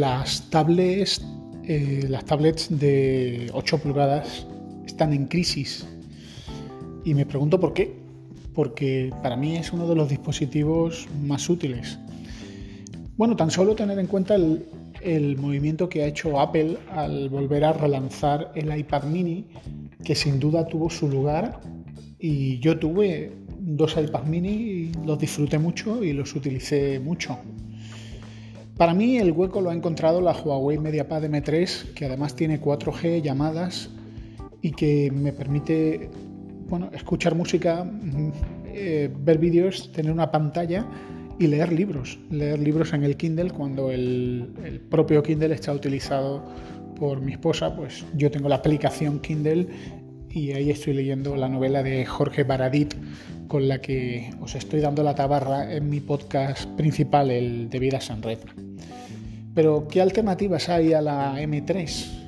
las tablets, eh, las tablets de 8 pulgadas están en crisis. Y me pregunto por qué. Porque para mí es uno de los dispositivos más útiles. Bueno, tan solo tener en cuenta el, movimiento que ha hecho Apple al volver a relanzar el iPad mini, que sin duda tuvo su lugar. Y yo tuve dos iPad mini los disfruté mucho y los utilicé mucho. Para mí el hueco lo ha encontrado la Huawei MediaPad M3, que además tiene 4G llamadas y que me permite bueno, escuchar música, mm, eh, ver vídeos, tener una pantalla y leer libros. Leer libros en el Kindle cuando el, el propio Kindle está utilizado por mi esposa, pues yo tengo la aplicación Kindle y ahí estoy leyendo la novela de Jorge Baradit con la que os estoy dando la tabarra en mi podcast principal, el de Vidas en Red. Pero, ¿qué alternativas hay a la M3?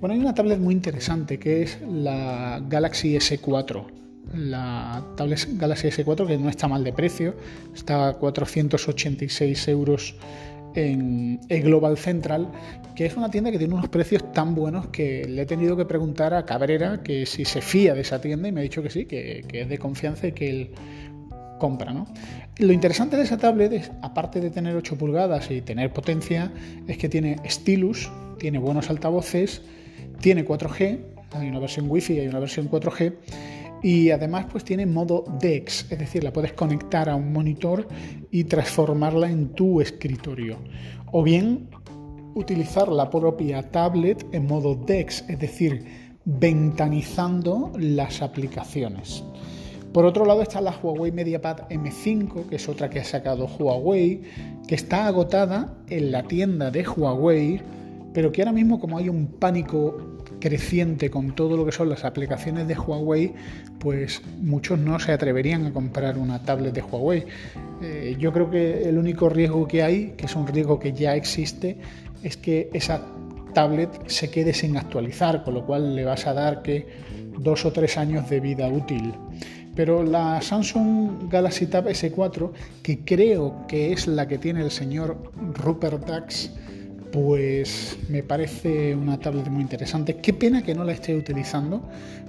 Bueno, hay una tablet muy interesante que es la Galaxy S4. La tablet Galaxy S4 que no está mal de precio, está a 486 euros en Global Central, que es una tienda que tiene unos precios tan buenos que le he tenido que preguntar a Cabrera que si se fía de esa tienda y me ha dicho que sí, que, que es de confianza y que él compra. Lo interesante de esa tablet, es, aparte de tener 8 pulgadas y tener potencia, es que tiene stylus, tiene buenos altavoces, tiene 4G, hay una versión Wi-Fi y hay una versión 4G, y además pues tiene modo DeX, es decir, la puedes conectar a un monitor y transformarla en tu escritorio. O bien utilizar la propia tablet en modo DeX, es decir, ventanizando las aplicaciones. Por otro lado está la Huawei MediaPad M5, que es otra que ha sacado Huawei, que está agotada en la tienda de Huawei, pero que ahora mismo como hay un pánico creciente con todo lo que son las aplicaciones de Huawei, pues muchos no se atreverían a comprar una tablet de Huawei. Eh, yo creo que el único riesgo que hay, que es un riesgo que ya existe, es que esa tablet se quede sin actualizar, con lo cual le vas a dar que dos o tres años de vida útil. Pero la Samsung Galaxy Tab S4, que creo que es la que tiene el señor Rupert Dax, pues me parece una tablet muy interesante. Qué pena que no la esté utilizando,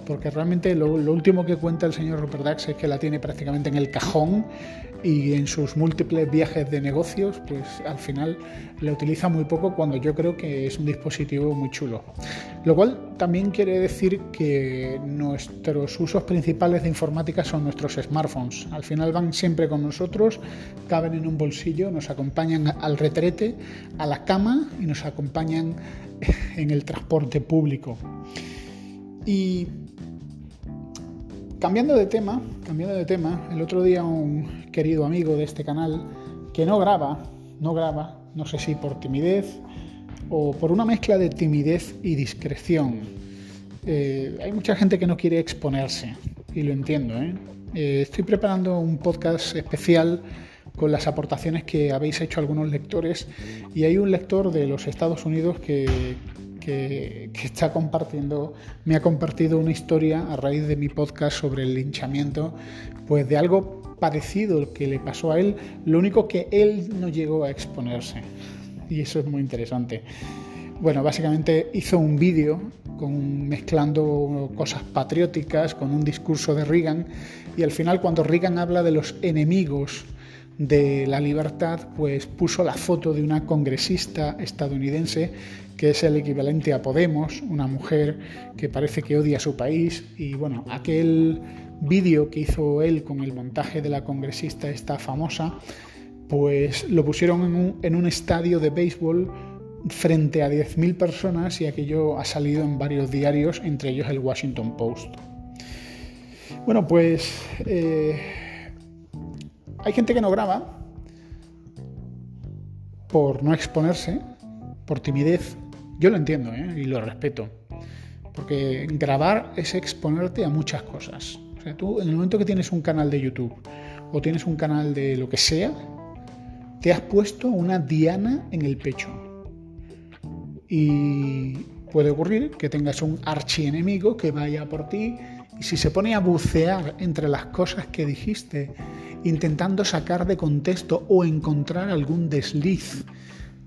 porque realmente lo, último que cuenta el señor Rupert Dax es que la tiene prácticamente en el cajón y en sus múltiples viajes de negocios, pues al final la utiliza muy poco cuando yo creo que es un dispositivo muy chulo. Lo cual también quiere decir que nuestros usos principales de informática son nuestros smartphones. Al final van siempre con nosotros, caben en un bolsillo, nos acompañan al retrete, a la cama y nos acompañan en el transporte público. Y cambiando de tema, cambiando de tema, el otro día un querido amigo de este canal que no graba, no graba, no sé si por timidez o por una mezcla de timidez y discreción. Eh, hay mucha gente que no quiere exponerse y lo entiendo. ¿eh? Eh, estoy preparando un podcast especial con las aportaciones que habéis hecho algunos lectores y hay un lector de los Estados Unidos que, que, está compartiendo, me ha compartido una historia a raíz de mi podcast sobre el linchamiento, pues de algo parecido que le pasó a él, lo único que él no llegó a exponerse. Y eso es muy interesante. Bueno, básicamente hizo un vídeo con, mezclando cosas patrióticas con un discurso de Reagan y al final cuando Reagan habla de los enemigos de la libertad, pues puso la foto de una congresista estadounidense que es el equivalente a Podemos, una mujer que parece que odia a su país y bueno, aquel vídeo que hizo él con el montaje de la congresista esta famosa, pues lo pusieron en un, en un estadio de béisbol frente a 10.000 personas y aquello ha salido en varios diarios, entre ellos el Washington Post. Bueno, pues eh, hay gente que no graba por no exponerse, por timidez. Yo lo entiendo ¿eh? y lo respeto. Porque grabar es exponerte a muchas cosas. O sea, tú en el momento que tienes un canal de YouTube o tienes un canal de lo que sea, te has puesto una diana en el pecho. Y puede ocurrir que tengas un archienemigo que vaya por ti y si se pone a bucear entre las cosas que dijiste intentando sacar de contexto o encontrar algún desliz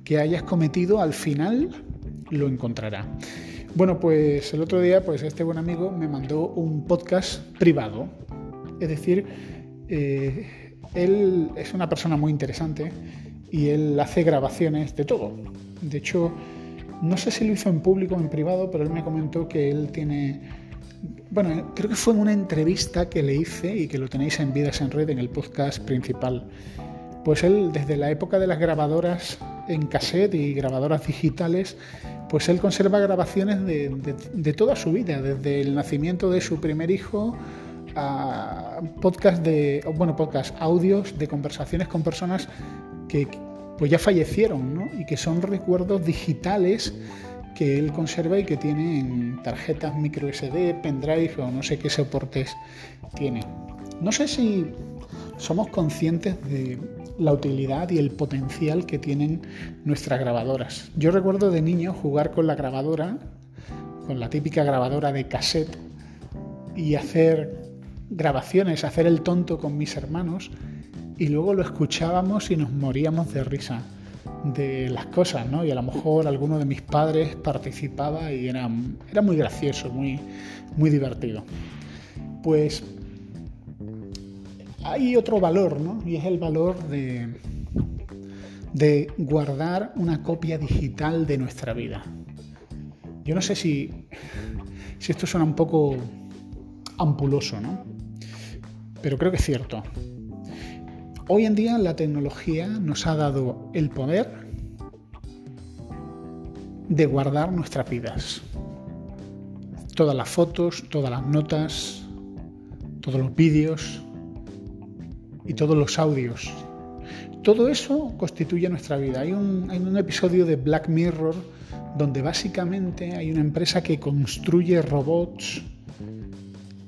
que hayas cometido, al final lo encontrará. Bueno, pues el otro día, pues este buen amigo me mandó un podcast privado. Es decir, eh, él es una persona muy interesante y él hace grabaciones de todo. De hecho, no sé si lo hizo en público o en privado, pero él me comentó que él tiene... Bueno, creo que fue una entrevista que le hice y que lo tenéis en Vidas en Red, en el podcast principal. Pues él, desde la época de las grabadoras en cassette y grabadoras digitales, pues él conserva grabaciones de, toda su vida, desde el nacimiento de su primer hijo a podcast de, bueno, podcast, audios de conversaciones con personas que pues ya fallecieron, ¿no? Y que son recuerdos digitales que él conserva y que tiene en tarjetas micro SD, pendrive o no sé qué soportes tiene. No sé si somos conscientes de la utilidad y el potencial que tienen nuestras grabadoras. Yo recuerdo de niño jugar con la grabadora, con la típica grabadora de cassette, y hacer grabaciones, hacer el tonto con mis hermanos, y luego lo escuchábamos y nos moríamos de risa de las cosas, ¿no? Y a lo mejor alguno de mis padres participaba y era, era muy gracioso, muy, muy divertido. Pues hay otro valor, ¿no? Y es el valor de, de guardar una copia digital de nuestra vida. Yo no sé si, si esto suena un poco ampuloso, ¿no? Pero creo que es cierto. Hoy en día la tecnología nos ha dado el poder de guardar nuestras vidas. Todas las fotos, todas las notas, todos los vídeos, y todos los audios. Todo eso constituye nuestra vida. Hay un, hay un episodio de Black Mirror donde básicamente hay una empresa que construye robots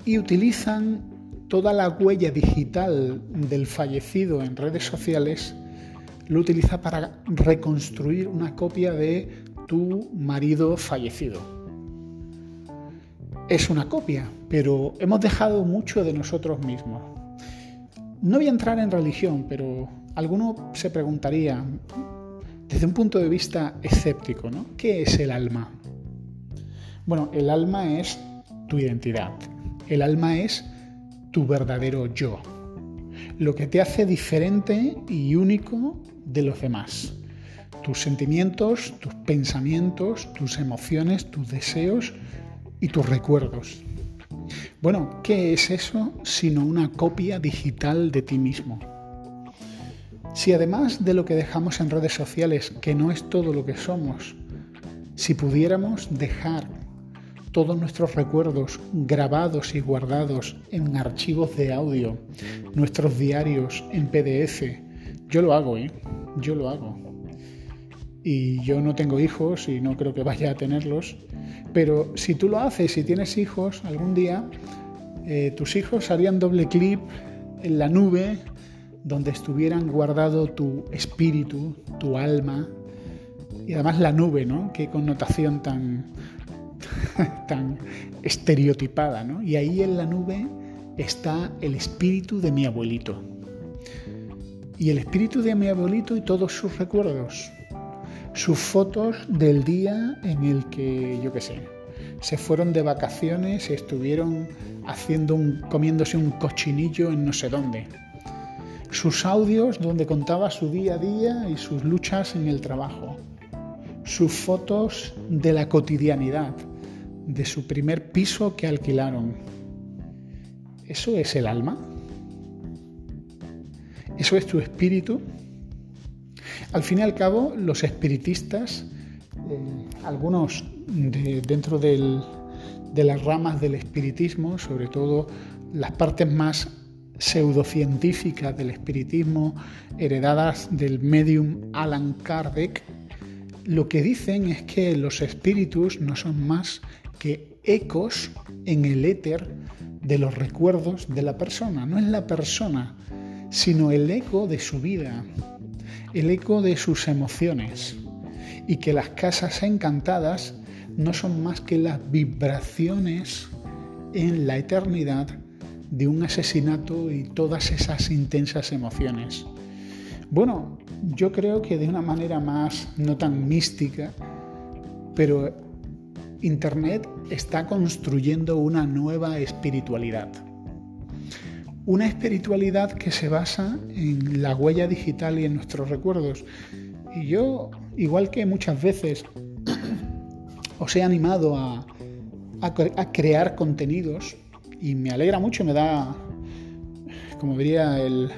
y utilizan toda la huella digital del fallecido en redes sociales, lo utiliza para reconstruir una copia de tu marido fallecido. Es una copia, pero hemos dejado mucho de nosotros mismos. No voy a entrar en religión, pero alguno se preguntaría, desde un punto de vista escéptico, ¿no? ¿Qué es el alma? Bueno, el alma es tu identidad. El alma es tu verdadero yo. Lo que te hace diferente y único de los demás. Tus sentimientos, tus pensamientos, tus emociones, tus deseos y tus recuerdos. Bueno, ¿qué es eso sino una copia digital de ti mismo? Si además de lo que dejamos en redes sociales, que no es todo lo que somos, si pudiéramos dejar todos nuestros recuerdos grabados y guardados en archivos de audio, nuestros diarios en PDF, yo lo hago, ¿eh? Yo lo hago. Y yo no tengo hijos y no creo que vaya a tenerlos, pero si tú lo haces, si tienes hijos, algún día eh, tus hijos harían doble clip en la nube donde estuvieran guardado tu espíritu, tu alma, y además la nube, ¿no? Qué connotación tan, tan estereotipada, ¿no? Y ahí en la nube está el espíritu de mi abuelito. Y el espíritu de mi abuelito y todos sus recuerdos sus fotos del día en el que, yo qué sé, se fueron de vacaciones y estuvieron haciendo un, comiéndose un cochinillo en no sé dónde. Sus audios donde contaba su día a día y sus luchas en el trabajo. Sus fotos de la cotidianidad, de su primer piso que alquilaron. ¿Eso es el alma? ¿Eso es tu espíritu? Al fin y al cabo, los espiritistas, eh, algunos dentro de las ramas del espiritismo, sobre todo las partes más pseudocientíficas del espiritismo, heredadas del medium Alan Kardec, lo que dicen es que los espíritus no son más que ecos en el éter de los recuerdos de la persona. No es la persona, sino el eco de su vida, el eco de sus emociones y que las casas encantadas no son más que las vibraciones en la eternidad de un asesinato y todas esas intensas emociones. Bueno, yo creo que de una manera más no tan mística, pero Internet está construyendo una nueva espiritualidad. Una espiritualidad que se basa en la huella digital y en nuestros recuerdos. Y yo, igual que muchas veces os he animado a, crear contenidos, y me alegra mucho, me da, como diría el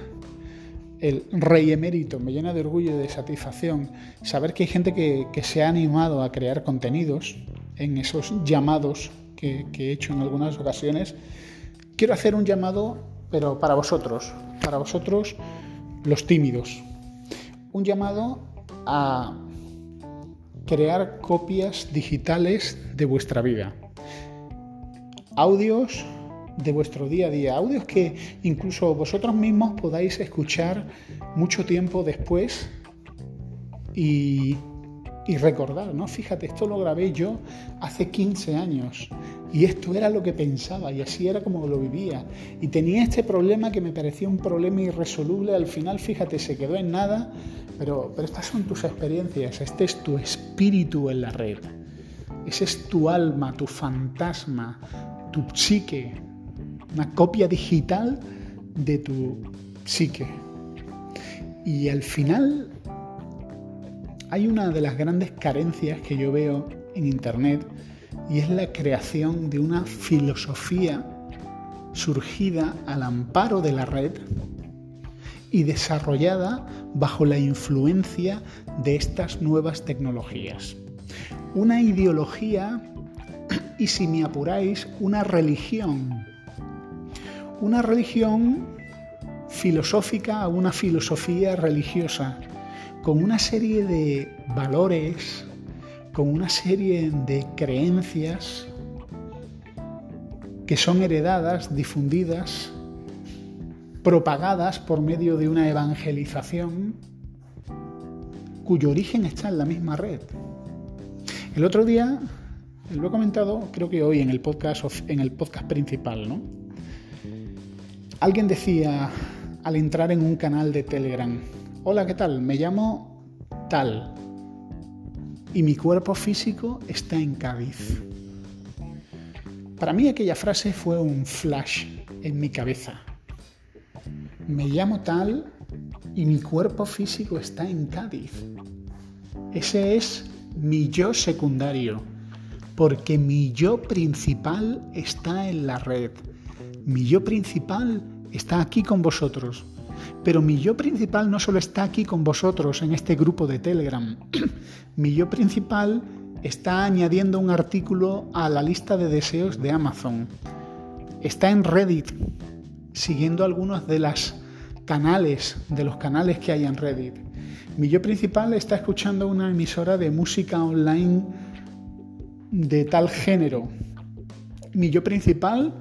rey emérito, me llena de orgullo y de satisfacción saber que hay gente que, se ha animado a crear contenidos en esos llamados que, he hecho en algunas ocasiones. Quiero hacer un llamado, pero para vosotros, para vosotros los tímidos. Un llamado a crear copias digitales de vuestra vida. Audios de vuestro día a día, audios que incluso vosotros mismos podáis escuchar mucho tiempo después y, recordar, ¿no? Fíjate, esto lo grabé yo hace 15 años y esto era lo que pensaba y así era como lo vivía. Y tenía este problema que me parecía un problema irresoluble, al final, fíjate, se quedó en nada, pero, pero estas son tus experiencias, este es tu espíritu en la red. Ese es tu alma, tu fantasma, tu psique, una copia digital de tu psique. Y al final hay una de las grandes carencias que yo veo en Internet y es la creación de una filosofía surgida al amparo de la red y desarrollada bajo la influencia de estas nuevas tecnologías. Una ideología y si me apuráis, una religión una religión filosófica una filosofía religiosa, con una serie de valores, con una serie de creencias que son heredadas, difundidas, propagadas por medio de una evangelización cuyo origen está en la misma red. El otro día, lo he comentado, creo que hoy en el podcast, en el podcast principal, ¿no? Alguien decía al entrar en un canal de Telegram, hola, ¿qué tal? Me llamo tal y mi cuerpo físico está en Cádiz. Para mí aquella frase fue un flash en mi cabeza. Me llamo tal y mi cuerpo físico está en Cádiz. Ese es mi yo secundario, porque mi yo principal está en la red mi yo principal está aquí con vosotros. Pero mi yo principal no solo está aquí con vosotros en este grupo de Telegram. mi yo principal está añadiendo un artículo a la lista de deseos de Amazon. Está en Reddit, siguiendo algunos de los canales, de los canales que hay en Reddit. Mi yo principal está escuchando una emisora de música online de tal género. Mi yo principal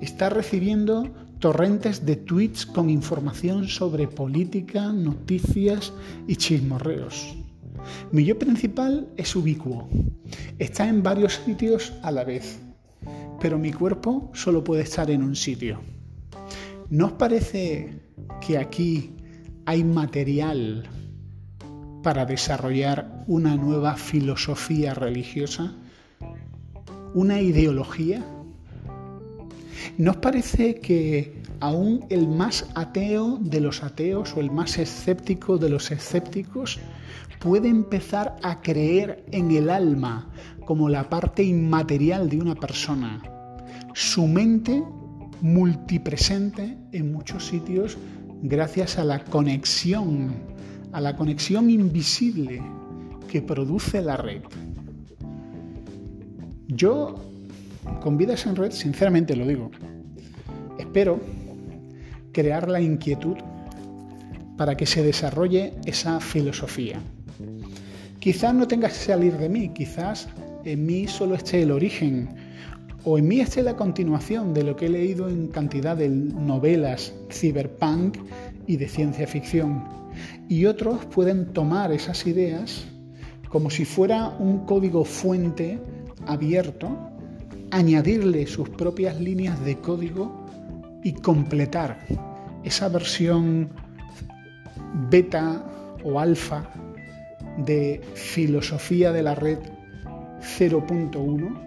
está recibiendo torrentes de tweets con información sobre política, noticias y chismorreos. Mi yo principal es ubicuo. Está en varios sitios a la vez, pero mi cuerpo solo puede estar en un sitio. ¿No os parece que aquí hay material para desarrollar una nueva filosofía religiosa? ¿Una ideología? ¿No os parece que aún el más ateo de los ateos o el más escéptico de los escépticos puede empezar a creer en el alma como la parte inmaterial de una persona? Su mente multipresente en muchos sitios gracias a la conexión, a la conexión invisible que produce la red. Yo con Vidas en Red, sinceramente lo digo, espero crear la inquietud para que se desarrolle esa filosofía. Quizás no tenga que salir de mí, quizás en mí solo esté el origen o en mí esté la continuación de lo que he leído en cantidad de novelas cyberpunk y de ciencia ficción. Y otros pueden tomar esas ideas como si fuera un código fuente abierto añadirle sus propias líneas de código y completar esa versión beta o alfa de filosofía de la red 0.1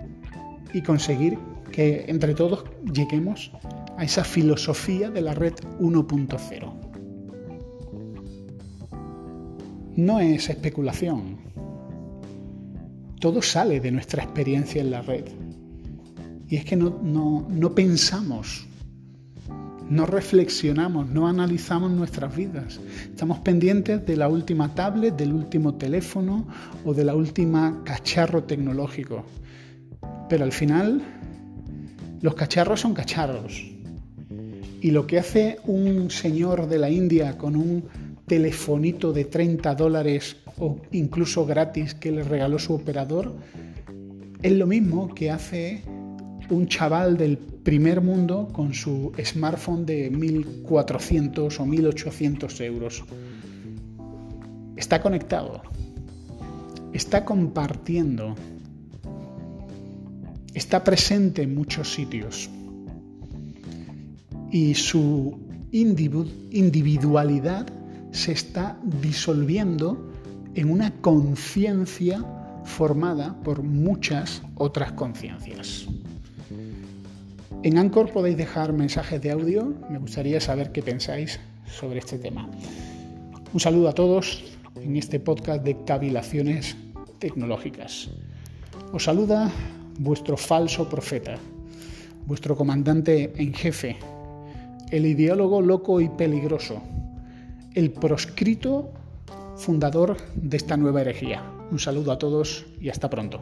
y conseguir que entre todos lleguemos a esa filosofía de la red 1.0. No es especulación. Todo sale de nuestra experiencia en la red. Y es que no, no pensamos no reflexionamos, no analizamos nuestras vidas. Estamos pendientes de la última tablet, del último teléfono o de la última cacharro tecnológico. Pero al final, los cacharros son cacharros. Y lo que hace un señor de la India con un telefonito de 30 dólares o incluso gratis que le regaló su operador, es lo mismo que hace un chaval del primer mundo con su smartphone de 1.400 o 1.800 euros. Está conectado, está compartiendo, está presente en muchos sitios y su individualidad se está disolviendo en una conciencia formada por muchas otras conciencias. En Anchor podéis dejar mensajes de audio, me gustaría saber qué pensáis sobre este tema. Un saludo a todos en este podcast de cavilaciones tecnológicas. Os saluda vuestro falso profeta, vuestro comandante en jefe, el ideólogo loco y peligroso, el proscrito fundador de esta nueva herejía. Un saludo a todos y hasta pronto.